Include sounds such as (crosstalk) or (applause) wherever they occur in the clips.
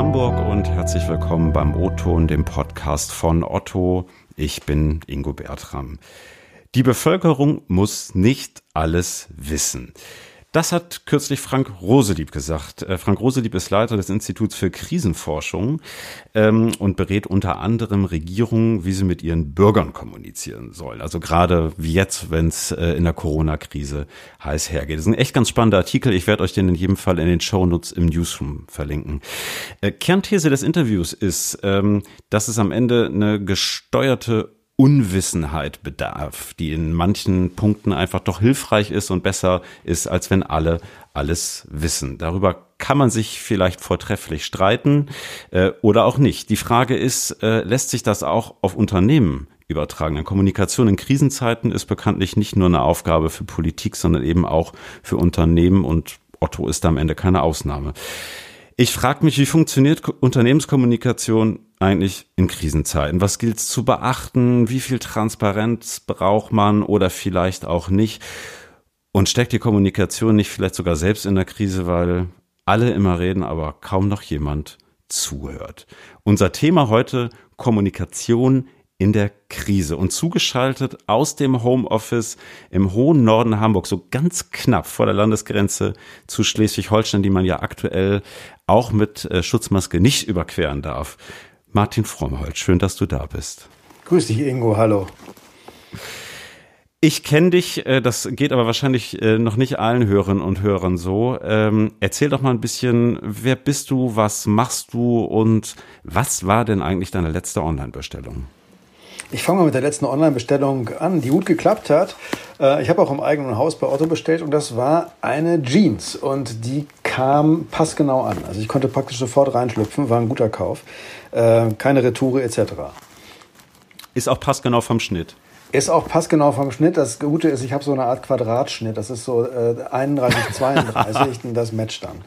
Hamburg und herzlich willkommen beim O-Ton, dem Podcast von Otto. Ich bin Ingo Bertram. Die Bevölkerung muss nicht alles wissen. Das hat kürzlich Frank Roselieb gesagt. Äh, Frank Roselieb ist Leiter des Instituts für Krisenforschung ähm, und berät unter anderem Regierungen, wie sie mit ihren Bürgern kommunizieren sollen. Also gerade wie jetzt, wenn es äh, in der Corona-Krise heiß hergeht. Das ist ein echt ganz spannender Artikel. Ich werde euch den in jedem Fall in den Shownotes im Newsroom verlinken. Äh, Kernthese des Interviews ist, ähm, dass es am Ende eine gesteuerte Unwissenheit bedarf, die in manchen Punkten einfach doch hilfreich ist und besser ist, als wenn alle alles wissen. Darüber kann man sich vielleicht vortrefflich streiten äh, oder auch nicht. Die Frage ist, äh, lässt sich das auch auf Unternehmen übertragen? Denn Kommunikation in Krisenzeiten ist bekanntlich nicht nur eine Aufgabe für Politik, sondern eben auch für Unternehmen und Otto ist am Ende keine Ausnahme. Ich frage mich, wie funktioniert Unternehmenskommunikation eigentlich in Krisenzeiten? Was gilt es zu beachten? Wie viel Transparenz braucht man oder vielleicht auch nicht? Und steckt die Kommunikation nicht vielleicht sogar selbst in der Krise, weil alle immer reden, aber kaum noch jemand zuhört? Unser Thema heute Kommunikation in der Krise und zugeschaltet aus dem Homeoffice im hohen Norden Hamburg, so ganz knapp vor der Landesgrenze zu Schleswig-Holstein, die man ja aktuell auch mit äh, Schutzmaske nicht überqueren darf. Martin Frommholt, schön, dass du da bist. Grüß dich, Ingo, hallo. Ich kenne dich, äh, das geht aber wahrscheinlich äh, noch nicht allen Hörerinnen und Hörern so. Ähm, erzähl doch mal ein bisschen, wer bist du, was machst du und was war denn eigentlich deine letzte Online-Bestellung? Ich fange mal mit der letzten Online-Bestellung an, die gut geklappt hat. Äh, ich habe auch im eigenen Haus bei Otto bestellt und das war eine Jeans und die kam passgenau an. Also ich konnte praktisch sofort reinschlüpfen, war ein guter Kauf. Äh, keine Retoure etc. Ist auch passgenau vom Schnitt. Ist auch passgenau vom Schnitt. Das Gute ist, ich habe so eine Art Quadratschnitt. Das ist so äh, 31, 32 (laughs) und das matcht dann.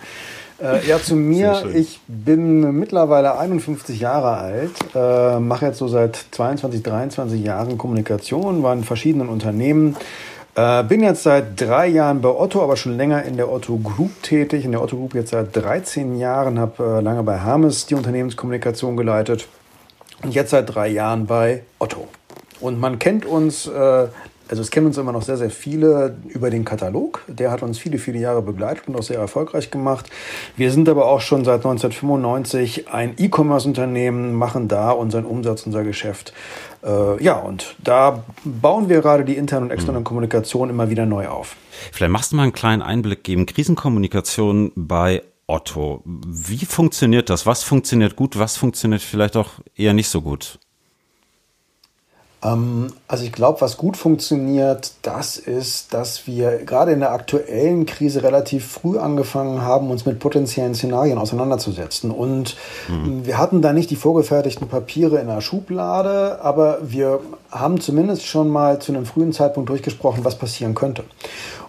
Äh, ja, zu mir. Ich bin mittlerweile 51 Jahre alt, äh, mache jetzt so seit 22, 23 Jahren Kommunikation, war in verschiedenen Unternehmen. Äh, bin jetzt seit drei Jahren bei Otto, aber schon länger in der Otto Group tätig. In der Otto Group jetzt seit 13 Jahren, habe äh, lange bei Hermes die Unternehmenskommunikation geleitet und jetzt seit drei Jahren bei Otto. Und man kennt uns äh, also es kennen uns immer noch sehr, sehr viele über den Katalog. Der hat uns viele, viele Jahre begleitet und auch sehr erfolgreich gemacht. Wir sind aber auch schon seit 1995 ein E-Commerce-Unternehmen, machen da unseren Umsatz, unser Geschäft. Äh, ja, und da bauen wir gerade die interne und externe mhm. Kommunikation immer wieder neu auf. Vielleicht machst du mal einen kleinen Einblick geben. Krisenkommunikation bei Otto. Wie funktioniert das? Was funktioniert gut? Was funktioniert vielleicht auch eher nicht so gut? Ähm, also ich glaube, was gut funktioniert, das ist, dass wir gerade in der aktuellen Krise relativ früh angefangen haben, uns mit potenziellen Szenarien auseinanderzusetzen. Und mhm. wir hatten da nicht die vorgefertigten Papiere in der Schublade, aber wir haben zumindest schon mal zu einem frühen Zeitpunkt durchgesprochen, was passieren könnte.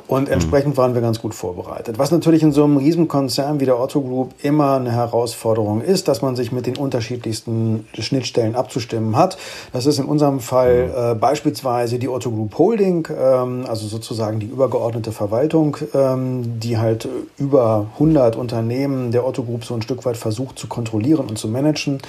Und entsprechend waren wir ganz gut vorbereitet. Was natürlich in so einem Riesenkonzern wie der Otto Group immer eine Herausforderung ist, dass man sich mit den unterschiedlichsten Schnittstellen abzustimmen hat. Das ist in unserem Fall mhm. äh, beispielsweise die Otto Group Holding, ähm, also sozusagen die übergeordnete Verwaltung, ähm, die halt über 100 Unternehmen der Otto Group so ein Stück weit versucht zu kontrollieren und zu managen.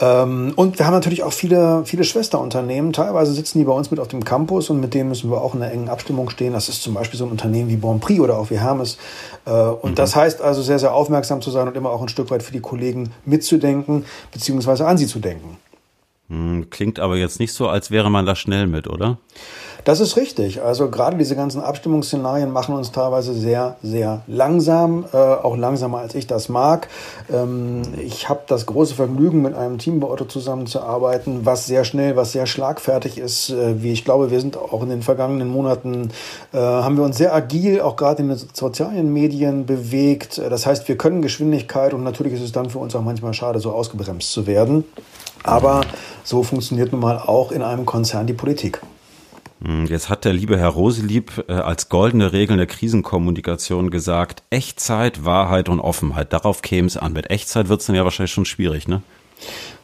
Ähm, und wir haben natürlich auch viele, viele Schwesterunternehmen. Teilweise sitzen die bei uns mit auf dem Campus und mit denen müssen wir auch in einer engen Abstimmung stehen. Das ist zum Beispiel so ein Unternehmen wie Bonprix oder auch wie Hermes. Äh, und mhm. das heißt also sehr, sehr aufmerksam zu sein und immer auch ein Stück weit für die Kollegen mitzudenken, beziehungsweise an sie zu denken. Hm, klingt aber jetzt nicht so, als wäre man da schnell mit, oder? Das ist richtig. Also gerade diese ganzen Abstimmungsszenarien machen uns teilweise sehr, sehr langsam, äh, auch langsamer als ich das mag. Ähm, ich habe das große Vergnügen, mit einem Team bei Otto zusammenzuarbeiten, was sehr schnell, was sehr schlagfertig ist. Äh, wie ich glaube, wir sind auch in den vergangenen Monaten, äh, haben wir uns sehr agil, auch gerade in den sozialen Medien bewegt. Das heißt, wir können Geschwindigkeit und natürlich ist es dann für uns auch manchmal schade, so ausgebremst zu werden. Aber so funktioniert nun mal auch in einem Konzern die Politik. Hm, jetzt hat der liebe Herr Roselieb äh, als goldene Regeln der Krisenkommunikation gesagt, Echtzeit, Wahrheit und Offenheit. Darauf käme es an. Mit Echtzeit wird es dann ja wahrscheinlich schon schwierig, ne?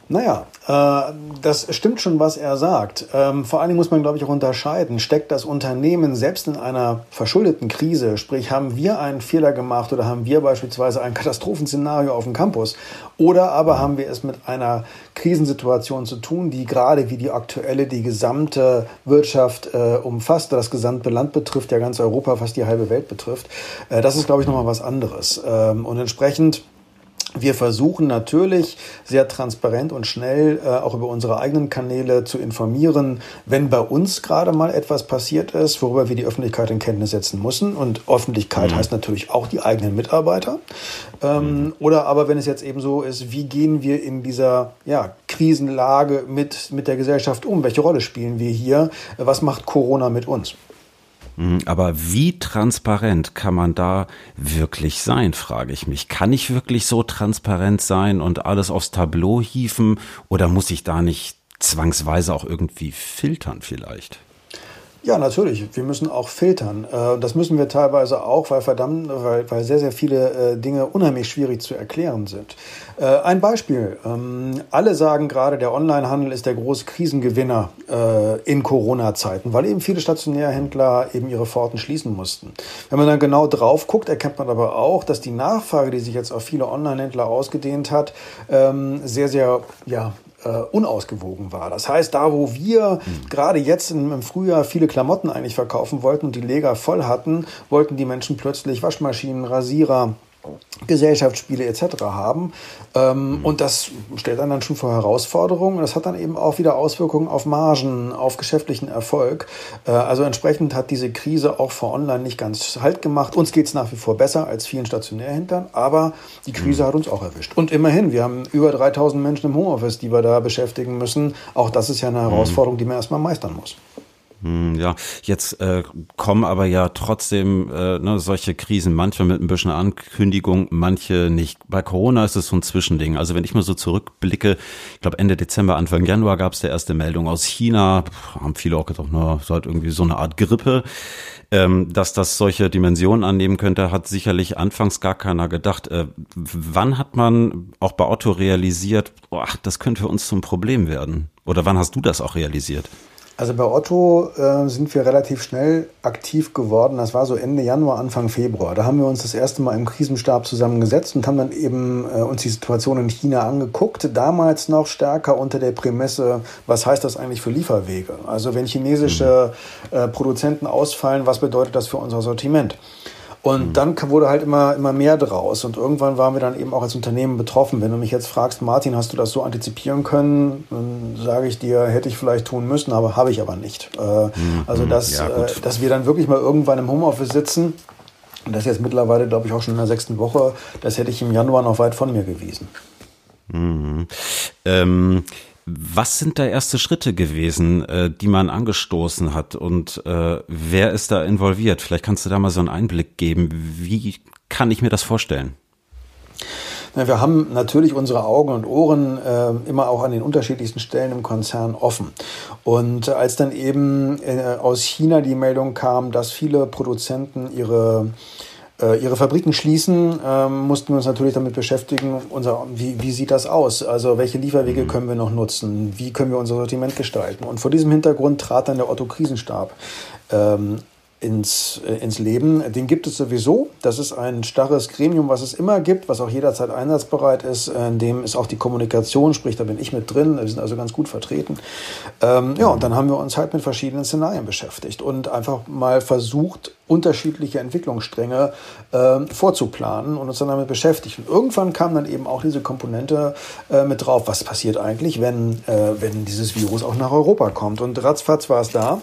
Naja, äh, das stimmt schon, was er sagt. Ähm, vor allen Dingen muss man, glaube ich, auch unterscheiden. Steckt das Unternehmen selbst in einer verschuldeten Krise, sprich haben wir einen Fehler gemacht oder haben wir beispielsweise ein Katastrophenszenario auf dem Campus oder aber haben wir es mit einer Krisensituation zu tun, die gerade wie die aktuelle die gesamte Wirtschaft äh, umfasst, das gesamte Land betrifft, ja ganz Europa, fast die halbe Welt betrifft. Äh, das ist, glaube ich, nochmal was anderes. Ähm, und entsprechend wir versuchen natürlich sehr transparent und schnell äh, auch über unsere eigenen Kanäle zu informieren, wenn bei uns gerade mal etwas passiert ist, worüber wir die Öffentlichkeit in Kenntnis setzen müssen. Und Öffentlichkeit mhm. heißt natürlich auch die eigenen Mitarbeiter. Ähm, mhm. Oder aber wenn es jetzt eben so ist, wie gehen wir in dieser ja, Krisenlage mit, mit der Gesellschaft um? Welche Rolle spielen wir hier? Was macht Corona mit uns? Mhm, aber wie transparent kann man da wirklich sein, frage ich mich. Kann ich wirklich so transparent sein und alles aufs Tableau hieven oder muss ich da nicht zwangsweise auch irgendwie filtern vielleicht? Ja, natürlich. Wir müssen auch filtern. Äh, das müssen wir teilweise auch, weil verdammt, weil, weil sehr, sehr viele äh, Dinge unheimlich schwierig zu erklären sind. Äh, ein Beispiel. Ähm, alle sagen gerade, der Onlinehandel ist der große Krisengewinner in Corona-Zeiten, weil eben viele Stationärhändler eben ihre Pforten schließen mussten. Wenn man dann genau drauf guckt, erkennt man aber auch, dass die Nachfrage, die sich jetzt auf viele Online-Händler ausgedehnt hat, ähm, sehr, sehr ja, äh, unausgewogen war. Das heißt, da wo wir mhm. gerade jetzt im, im, Frühjahr viele Klamotten eigentlich verkaufen wollten und die Lager voll hatten, wollten die Menschen plötzlich Waschmaschinen, Rasierer, Gesellschaftsspiele etc. haben. Ähm, mhm. Und das stellt dann, dann schon vor Herausforderungen. Das hat dann eben auch wieder Auswirkungen auf Margen, auf geschäftlichen Erfolg. Äh, also entsprechend hat diese Krise auch vor Online nicht ganz Halt gemacht. Uns geht es nach wie vor besser als vielen Stationärhintern, aber die Krise mhm. hat uns auch erwischt. Und immerhin, wir haben über 3000 Menschen im Homeoffice, die wir da beschäftigen müssen. Auch das ist ja eine mhm. Herausforderung, die man erstmal meistern muss. Hm, ja, jetzt äh, kommen aber ja trotzdem äh, ne, solche Krisen, manche mit ein bisschen Ankündigung, manche nicht. Bei Corona ist es so ein Zwischending. Also wenn ich mal so zurückblicke, ich glaube Ende Dezember, Anfang Januar gab es der erste Meldung aus China, haben viele auch gedacht, na, ist halt irgendwie so eine Art Grippe. Ähm, dass das solche Dimensionen annehmen könnte, hat sicherlich anfangs gar keiner gedacht. Äh, wann hat man auch bei Otto realisiert, boah, das könnte für uns zum Problem werden? Oder wann hast du das auch realisiert? Also bei Otto äh, sind wir relativ schnell aktiv geworden. Das war so Ende Januar, Anfang Februar. Da haben wir uns das erste Mal im Krisenstab zusammengesetzt und haben dann eben äh, uns die Situation in China angeguckt. Damals noch stärker unter der Prämisse, was heißt das eigentlich für Lieferwege? Also wenn chinesische äh, Produzenten ausfallen, was bedeutet das für unser Sortiment? Und mhm. dann wurde halt immer, immer mehr draus. Und irgendwann waren wir dann eben auch als Unternehmen betroffen. Wenn du mich jetzt fragst, Martin, hast du das so antizipieren können? Dann sage ich dir, hätte ich vielleicht tun müssen, aber habe ich aber nicht. Äh, mhm. Also, dass, ja, äh, dass wir dann wirklich mal irgendwann im Homeoffice sitzen, und das jetzt mittlerweile, glaube ich, auch schon in der sechsten Woche, das hätte ich im Januar noch weit von mir gewiesen. Mhm. Ähm was sind da erste Schritte gewesen, äh, die man angestoßen hat und äh, wer ist da involviert? Vielleicht kannst du da mal so einen Einblick geben. Wie kann ich mir das vorstellen? wir haben natürlich unsere Augen und Ohren äh, immer auch an den unterschiedlichsten Stellen im Konzern offen. Und als dann eben äh, aus China die Meldung kam, dass viele Produzenten ihre äh, ihre Fabriken schließen, ähm, mussten wir uns natürlich damit beschäftigen, unser, wie, wie sieht das aus? Also welche Lieferwege mhm. können wir noch nutzen? Wie können wir unser Sortiment gestalten? Und vor diesem Hintergrund trat dann der Otto-Krisenstab ähm, ins, äh, ins Leben. Den gibt es sowieso. Das ist ein starres Gremium, was es immer gibt, was auch jederzeit einsatzbereit ist. In dem ist auch die Kommunikation, sprich, da bin ich mit drin. Wir sind also ganz gut vertreten. Ähm, ja, und dann haben wir uns halt mit verschiedenen Szenarien beschäftigt und einfach mal versucht, unterschiedliche Entwicklungsstränge äh, vorzuplanen und uns dann damit beschäftigt. Und irgendwann kam dann eben auch diese Komponente äh, mit drauf, was passiert eigentlich, wenn, äh, wenn dieses Virus auch nach Europa kommt. Und ratzfatz war es da.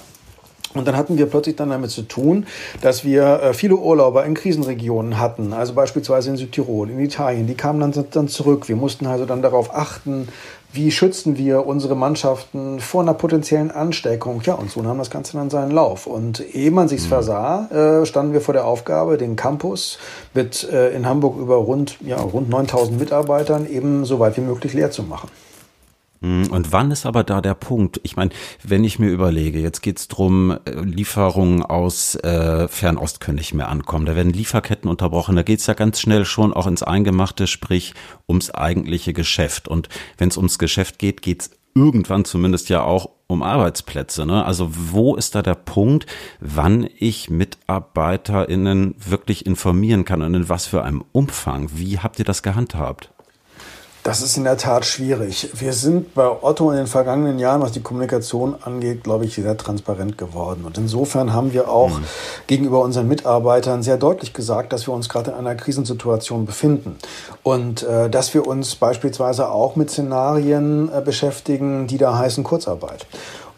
Und dann hatten wir plötzlich dann damit zu tun, dass wir äh, viele Urlauber in Krisenregionen hatten, also beispielsweise in Südtirol, in Italien, die kamen dann, dann zurück. Wir mussten also dann darauf achten, wie schützen wir unsere Mannschaften vor einer potenziellen Ansteckung? Ja, und so nahm das Ganze dann seinen Lauf. Und ehe man sich's mhm. versah, äh, standen wir vor der Aufgabe, den Campus mit äh, in Hamburg über rund, ja, rund 9000 Mitarbeitern eben so weit wie möglich leer zu machen. Hm, und wann ist aber da der Punkt? Ich meine, wenn ich mir überlege, jetzt geht's drum, äh, Lieferungen aus äh, Fernost können nicht mehr ankommen, da werden Lieferketten unterbrochen, da geht's ja ganz schnell schon auch ins Eingemachte, sprich ums eigentliche Geschäft. Und wenn es ums Geschäft geht, geht's irgendwann zumindest ja auch um Arbeitsplätze. Ne? Also wo ist da der Punkt, wann ich MitarbeiterInnen wirklich informieren kann und in was für einem Umfang? Wie habt ihr das gehandhabt? Das ist in der Tat schwierig. Wir sind bei Otto in den vergangenen Jahren, was die Kommunikation angeht, glaube ich, sehr transparent geworden. Und insofern haben wir auch mhm. gegenüber unseren Mitarbeitern sehr deutlich gesagt, dass wir uns gerade in einer Krisensituation befinden. Und äh, dass wir uns beispielsweise auch mit Szenarien äh, beschäftigen, die da heißen Kurzarbeit.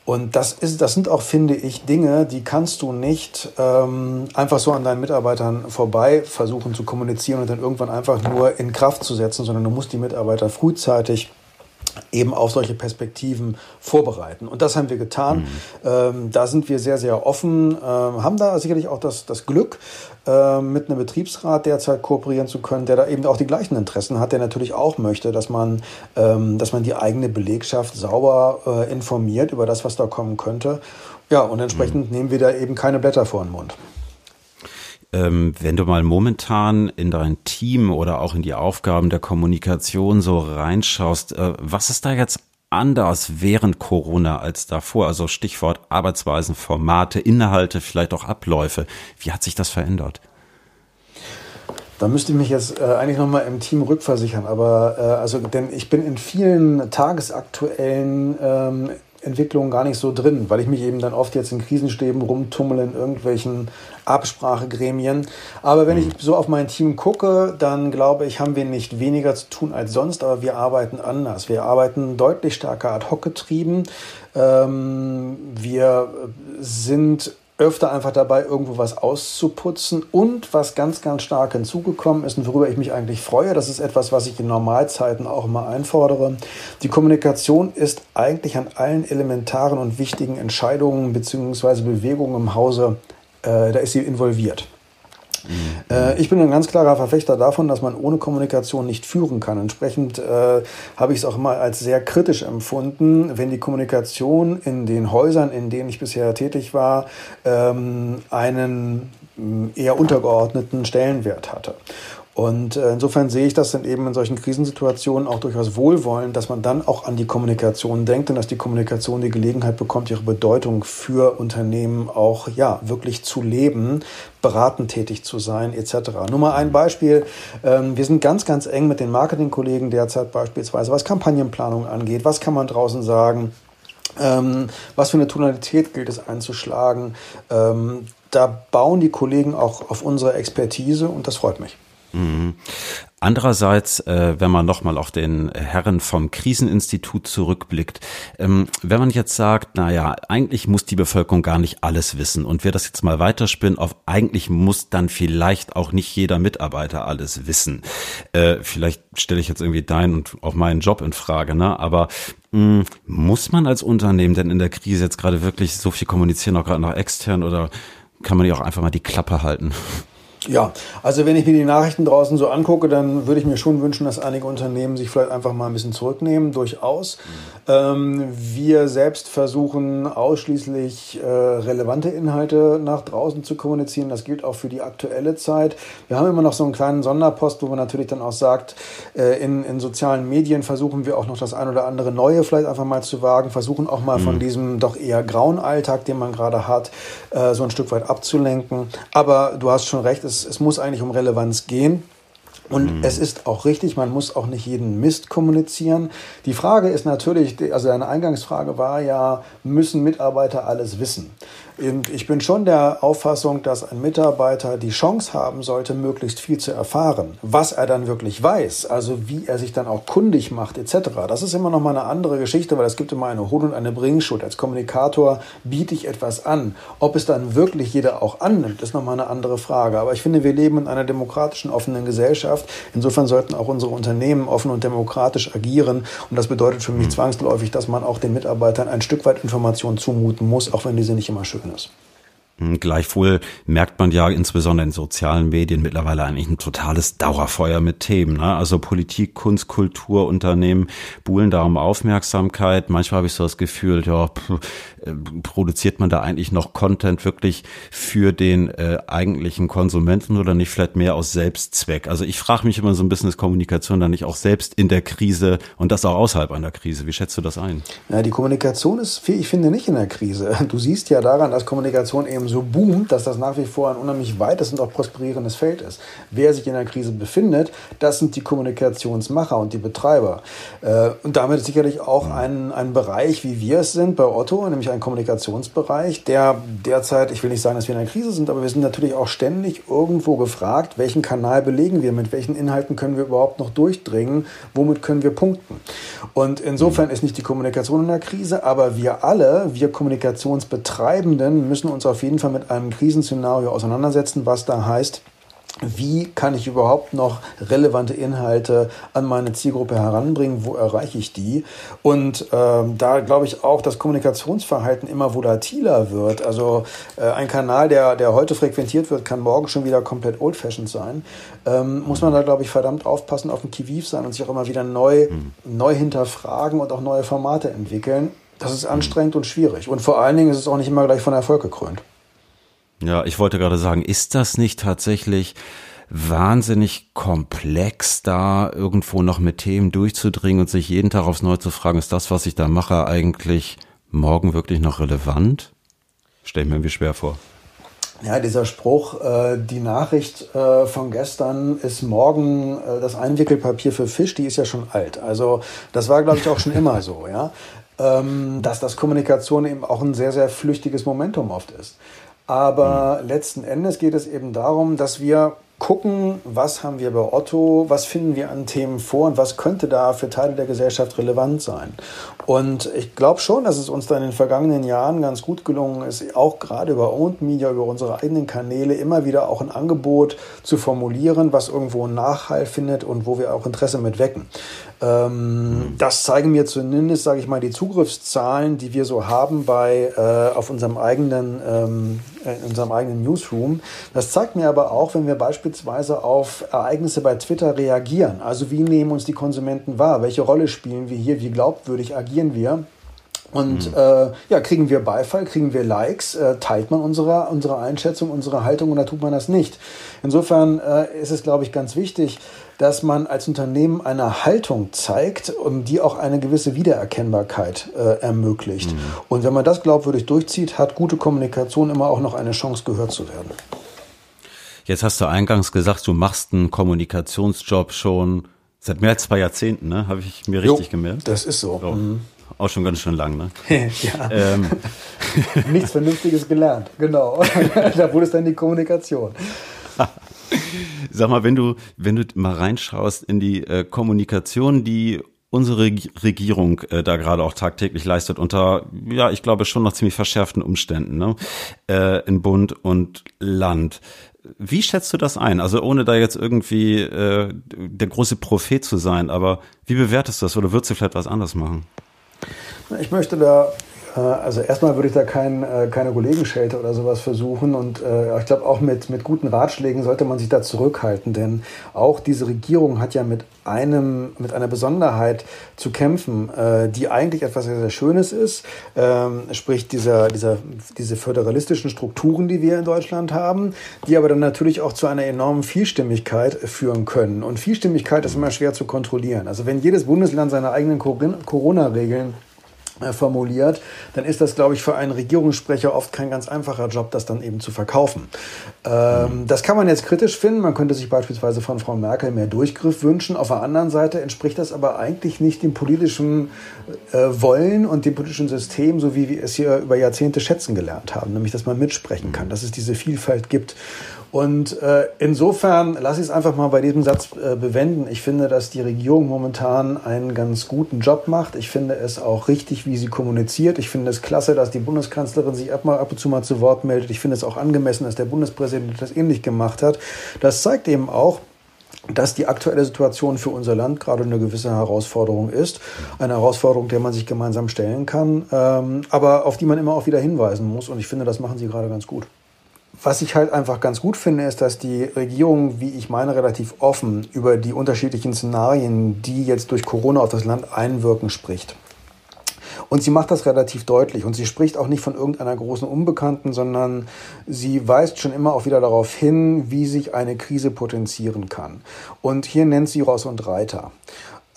Und das, ist, das sind auch, finde ich, Dinge, die kannst du nicht ähm, einfach so an deinen Mitarbeitern vorbei versuchen zu kommunizieren und dann irgendwann einfach nur in Kraft zu setzen, sondern du musst die Mitarbeiter frühzeitig eben auf solche Perspektiven vorbereiten. Und das haben wir getan. Mhm. Ähm, da sind wir sehr, sehr offen, äh, haben da sicherlich auch das, das Glück, äh, mit einem Betriebsrat derzeit kooperieren zu können, der da eben auch die gleichen Interessen hat, der natürlich auch möchte, dass man, ähm, dass man die eigene Belegschaft sauber äh, informiert über das, was da kommen könnte. Ja, und entsprechend mhm. nehmen wir da eben keine Blätter vor den Mund. Ähm, wenn du mal momentan in dein Team oder auch in die Aufgaben der Kommunikation so reinschaust, äh, was ist da jetzt anders während Corona als davor? Also Stichwort Arbeitsweisen, Formate, Inhalte, vielleicht auch Abläufe. Wie hat sich das verändert? Da müsste ich mich jetzt äh, eigentlich nochmal im Team rückversichern, aber äh, also, denn ich bin in vielen tagesaktuellen ähm, Entwicklungen gar nicht so drin, weil ich mich eben dann oft jetzt in Krisenstäben rumtummel in irgendwelchen Absprachegremien. Aber wenn ich mhm. so auf mein Team gucke, dann glaube ich, haben wir nicht weniger zu tun als sonst, aber wir arbeiten anders. Wir arbeiten deutlich stärker ad hoc getrieben. Ähm, wir sind öfter einfach dabei, irgendwo was auszuputzen. Und was ganz, ganz stark hinzugekommen ist und worüber ich mich eigentlich freue, das ist etwas, was ich in Normalzeiten auch immer einfordere. Die Kommunikation ist eigentlich an allen elementaren und wichtigen Entscheidungen bzw. Bewegungen im Hause, äh, da ist sie involviert. Mhm. ich bin ein ganz klarer Verfechter davon, dass man ohne Kommunikation nicht führen kann. Entsprechend äh, habe ich es auch immer als sehr kritisch empfunden, wenn die Kommunikation in den Häusern, in denen ich bisher tätig war, ähm, einen eher untergeordneten Stellenwert hatte. Und äh, insofern sehe ich das dann eben in solchen Krisensituationen auch durchaus wohlwollend, dass man dann auch an die Kommunikation denkt und dass die Kommunikation die Gelegenheit bekommt, ihre Bedeutung für Unternehmen auch ja wirklich zu leben, beratend tätig zu sein etc. Nur mal ein Beispiel. Ähm, wir sind ganz, ganz eng mit den Marketingkollegen derzeit beispielsweise, was Kampagnenplanung angeht. Was kann man draußen sagen? Ähm, was für eine Tonalität gilt es einzuschlagen? Ähm, da bauen die Kollegen auch auf unsere Expertise und das freut mich. Mhm. Andererseits, äh, wenn man nochmal auf den Herren vom Kriseninstitut zurückblickt, ähm, wenn man jetzt sagt, naja, eigentlich muss die Bevölkerung gar nicht alles wissen und wir das jetzt mal weiterspinnen auf, eigentlich muss dann vielleicht auch nicht jeder Mitarbeiter alles wissen. Äh, vielleicht stelle ich jetzt irgendwie deinen und auch meinen Job in Frage, ne? aber mh, muss man als Unternehmen denn in der Krise jetzt gerade wirklich so viel kommunizieren, auch gerade nach extern oder kann man ja auch einfach mal die Klappe halten? Ja, also wenn ich mir die Nachrichten draußen so angucke, dann würde ich mir schon wünschen, dass einige Unternehmen sich vielleicht einfach mal ein bisschen zurücknehmen, durchaus. Ähm, wir selbst versuchen ausschließlich äh, relevante Inhalte nach draußen zu kommunizieren. Das gilt auch für die aktuelle Zeit. Wir haben immer noch so einen kleinen Sonderpost, wo man natürlich dann auch sagt, äh, in, in sozialen Medien versuchen wir auch noch das ein oder andere Neue vielleicht einfach mal zu wagen, versuchen auch mal mhm. von diesem doch eher grauen Alltag, den man gerade hat, äh, so ein Stück weit abzulenken. Aber du hast schon recht, es, es muss eigentlich um Relevanz gehen. Und mhm. es ist auch richtig, man muss auch nicht jeden Mist kommunizieren. Die Frage ist natürlich, also deine Eingangsfrage war ja, müssen Mitarbeiter alles wissen? Ich bin schon der Auffassung, dass ein Mitarbeiter die Chance haben sollte, möglichst viel zu erfahren. Was er dann wirklich weiß, also wie er sich dann auch kundig macht etc., das ist immer noch mal eine andere Geschichte, weil es gibt immer eine Hohn- und eine Bringschuld. Als Kommunikator biete ich etwas an. Ob es dann wirklich jeder auch annimmt, ist noch mal eine andere Frage. Aber ich finde, wir leben in einer demokratischen, offenen Gesellschaft. Insofern sollten auch unsere Unternehmen offen und demokratisch agieren. Und das bedeutet für mich hm. zwangsläufig, dass man auch den Mitarbeitern ein Stück weit Informationen zumuten muss, auch wenn diese nicht immer schön ist. Hm, gleichwohl merkt man ja insbesondere in sozialen Medien mittlerweile eigentlich ein totales Dauerfeuer mit Themen. Ne? Also Politik, Kunst, Kultur, Unternehmen buhlen da um Aufmerksamkeit. Manchmal habe ich so das Gefühl, ja, pff, produziert man da eigentlich noch Content wirklich für den äh, eigentlichen Konsumenten oder nicht vielleicht mehr aus Selbstzweck? Also ich frage mich immer so ein bisschen, ist Kommunikation da nicht auch selbst in der Krise und das auch außerhalb einer Krise? Wie schätzt du das ein? Ja, die Kommunikation ist, ich finde, nicht in der Krise. (laughs) Du siehst ja daran, dass Kommunikation eben so boomt, dass das nach wie vor ein unheimlich weites und auch prosperierendes Feld ist. Wer sich in der Krise befindet, das sind die Kommunikationsmacher und die Betreiber. Äh, und damit sicherlich auch ein, ein Bereich, wie wir es sind bei Otto, nämlich ein Kommunikationsbereich, der derzeit, ich will nicht sagen, dass wir in einer Krise sind, aber wir sind natürlich auch ständig irgendwo gefragt, welchen Kanal belegen wir, mit welchen Inhalten können wir überhaupt noch durchdringen, womit können wir punkten. Und insofern ist nicht die Kommunikation in der Krise, aber wir alle, wir Kommunikationsbetreibenden, müssen uns auf jeden Fall mit einem Krisenszenario auseinandersetzen, was da heißt, wie kann ich überhaupt noch relevante Inhalte an meine Zielgruppe heranbringen, wo erreiche ich die? Und ähm, da glaube ich auch, dass Kommunikationsverhalten immer volatiler wird. Also äh, ein Kanal, der, der heute frequentiert wird, kann morgen schon wieder komplett old-fashioned sein. Ähm, muss man da, glaube ich, verdammt aufpassen, auf dem Kiviv sein und sich auch immer wieder neu, mhm. neu hinterfragen und auch neue Formate entwickeln. Das ist anstrengend und schwierig. Und vor allen Dingen ist es auch nicht immer gleich von Erfolg gekrönt. Ja, ich wollte gerade sagen, ist das nicht tatsächlich wahnsinnig komplex, da irgendwo noch mit Themen durchzudringen und sich jeden Tag aufs Neue zu fragen, ist das, was ich da mache, eigentlich morgen wirklich noch relevant? Stell ich mir irgendwie schwer vor. Ja, dieser Spruch, äh, die Nachricht äh, von gestern ist morgen äh, das Einwickelpapier für Fisch, die ist ja schon alt. Also das war, glaube ich, auch schon immer so, ja. (laughs) Ähm, dass das Kommunikation eben auch ein sehr, sehr flüchtiges Momentum oft ist. Aber mhm. letzten Endes geht es eben darum, dass wir gucken, was haben wir bei Otto, was finden wir an Themen vor und was könnte da für Teile der Gesellschaft relevant sein. Und ich glaube schon, dass es uns da in den vergangenen Jahren ganz gut gelungen ist, auch gerade über Owned Media, über unsere eigenen Kanäle immer wieder auch ein Angebot zu formulieren, was irgendwo einen Nachhall findet und wo wir auch Interesse mit wecken. Ähm, das zeigen mir zumindest, sage ich mal, die Zugriffszahlen, die wir so haben bei äh, auf unserem eigenen ähm, in unserem eigenen Newsroom. Das zeigt mir aber auch, wenn wir beispielsweise auf Ereignisse bei Twitter reagieren. Also wie nehmen uns die Konsumenten wahr? Welche Rolle spielen wir hier? Wie glaubwürdig agieren wir? Und mhm. äh, ja, kriegen wir Beifall, kriegen wir Likes, äh, teilt man unsere, unsere Einschätzung, unsere Haltung oder tut man das nicht? Insofern äh, ist es, glaube ich, ganz wichtig, dass man als Unternehmen eine Haltung zeigt die auch eine gewisse Wiedererkennbarkeit äh, ermöglicht. Mhm. Und wenn man das glaubwürdig durchzieht, hat gute Kommunikation immer auch noch eine Chance, gehört zu werden. Jetzt hast du eingangs gesagt, du machst einen Kommunikationsjob schon seit mehr als zwei Jahrzehnten, ne? Habe ich mir richtig jo, gemerkt? Das ist so. so. Mhm. Auch schon ganz schön lang, ne? (laughs) ja. Ähm. Nichts Vernünftiges gelernt, genau. (laughs) da wurde es dann die Kommunikation. (laughs) Sag mal, wenn du, wenn du mal reinschaust in die äh, Kommunikation, die unsere Regierung äh, da gerade auch tagtäglich leistet unter, ja, ich glaube schon noch ziemlich verschärften Umständen, ne? Äh, in Bund und Land. Wie schätzt du das ein? Also ohne da jetzt irgendwie äh, der große Prophet zu sein, aber wie bewertest du das oder würdest du vielleicht was anderes machen? Ich möchte da also erstmal würde ich da kein, äh, keine Kollegenschelte oder sowas versuchen und äh, ich glaube auch mit, mit guten Ratschlägen sollte man sich da zurückhalten, denn auch diese Regierung hat ja mit einem, mit einer Besonderheit zu kämpfen, äh, die eigentlich etwas sehr, sehr Schönes ist, ähm, sprich dieser, dieser, diese föderalistischen Strukturen, die wir in Deutschland haben, die aber dann natürlich auch zu einer enormen Vielstimmigkeit führen können. Und Vielstimmigkeit ist immer schwer zu kontrollieren. Also wenn jedes Bundesland seine eigenen Corona-Regeln äh, formuliert, dann ist das, glaube ich, für einen Regierungssprecher oft kein ganz einfacher Job, das dann eben zu verkaufen. Ähm, das kann man jetzt kritisch finden. Man könnte sich beispielsweise von Frau Merkel mehr Durchgriff wünschen. Auf der anderen Seite entspricht das aber eigentlich nicht dem politischen äh, Wollen und dem politischen System, so wie wir es hier über Jahrzehnte schätzen gelernt haben, nämlich dass man mitsprechen kann, dass es diese Vielfalt gibt. Und äh, insofern lasse ich es einfach mal bei diesem Satz äh, bewenden. Ich finde, dass die Regierung momentan einen ganz guten Job macht. Ich finde es auch richtig, wie sie kommuniziert. Ich finde es klasse, dass die Bundeskanzlerin sich ab, ab und zu mal zu Wort meldet. Ich finde es auch angemessen, dass der Bundespräsident das ähnlich gemacht hat. Das zeigt eben auch, dass die aktuelle Situation für unser Land gerade eine gewisse Herausforderung ist. Eine Herausforderung, der man sich gemeinsam stellen kann, ähm, aber auf die man immer auch wieder hinweisen muss. Und ich finde, das machen Sie gerade ganz gut. Was ich halt einfach ganz gut finde, ist, dass die Regierung, wie ich meine, relativ offen über die unterschiedlichen Szenarien, die jetzt durch Corona auf das Land einwirken, spricht. Und sie macht das relativ deutlich. Und sie spricht auch nicht von irgendeiner großen Unbekannten, sondern sie weist schon immer auch wieder darauf hin, wie sich eine Krise potenzieren kann. Und hier nennt sie Ross und Reiter.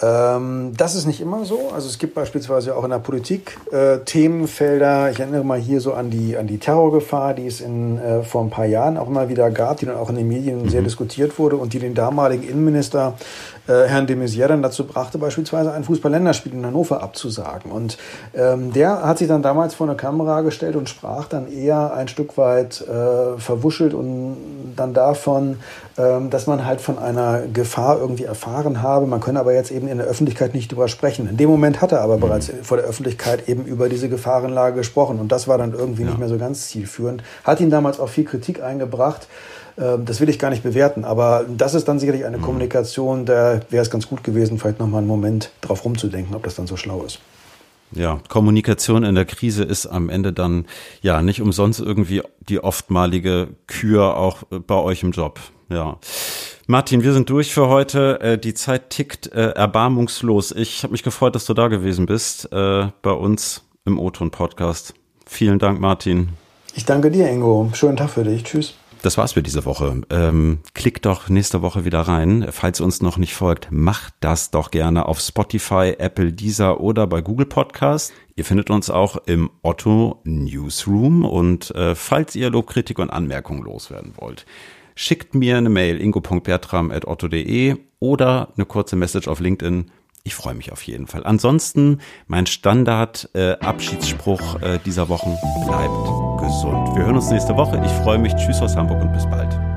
Ähm, das ist nicht immer so. Also es gibt beispielsweise auch in der Politik äh, Themenfelder. Ich erinnere mal hier so an die, an die Terrorgefahr, die es in, äh, vor ein paar Jahren auch mal wieder gab, die dann auch in den Medien sehr mhm. diskutiert wurde und die den damaligen Innenminister äh, Herrn de Maizière dann dazu brachte, beispielsweise ein Fußball-Länderspiel in Hannover abzusagen. Und ähm, der hat sich dann damals vor eine Kamera gestellt und sprach dann eher ein Stück weit äh, verwuschelt und dann davon, ähm, dass man halt von einer Gefahr irgendwie erfahren habe. Man könne aber jetzt eben in der Öffentlichkeit nicht drüber sprechen. In dem Moment hat er aber bereits vor der Öffentlichkeit eben über diese Gefahrenlage gesprochen. Und das war dann irgendwie ja. nicht mehr so ganz zielführend. Hat ihm damals auch viel Kritik eingebracht. Ähm, das will ich gar nicht bewerten, aber das ist dann sicherlich eine mhm. Kommunikation, da wäre es ganz gut gewesen, vielleicht nochmal einen Moment drauf rumzudenken, ob das dann so schlau ist. Ja, Kommunikation in der Krise ist am Ende dann ja nicht umsonst irgendwie die oftmalige Kür auch bei euch im Job. Ja. Martin, wir sind durch für heute. Äh, die Zeit tickt äh, erbarmungslos. Ich habe mich gefreut, dass du da gewesen bist äh, bei uns im O-Ton Podcast. Vielen Dank, Martin. Ich danke dir, Ingo. Schönen Tag für dich. Tschüss. Das war's für diese Woche. Ähm, klickt doch nächste Woche wieder rein. Falls ihr uns noch nicht folgt, macht das doch gerne auf Spotify, Apple, Deezer oder bei Google Podcast. Ihr findet uns auch im Otto Newsroom und äh, falls ihr Lob, Kritik und Anmerkungen loswerden wollt, schickt mir eine Mail ingo.bertram.otto.de oder eine kurze Message auf LinkedIn. Ich freue mich auf jeden Fall. Ansonsten mein Standard äh, äh, dieser Wochen bleibt gesund. Wir hören uns nächste Woche. Ich freue mich. Tschüss aus Hamburg und bis bald.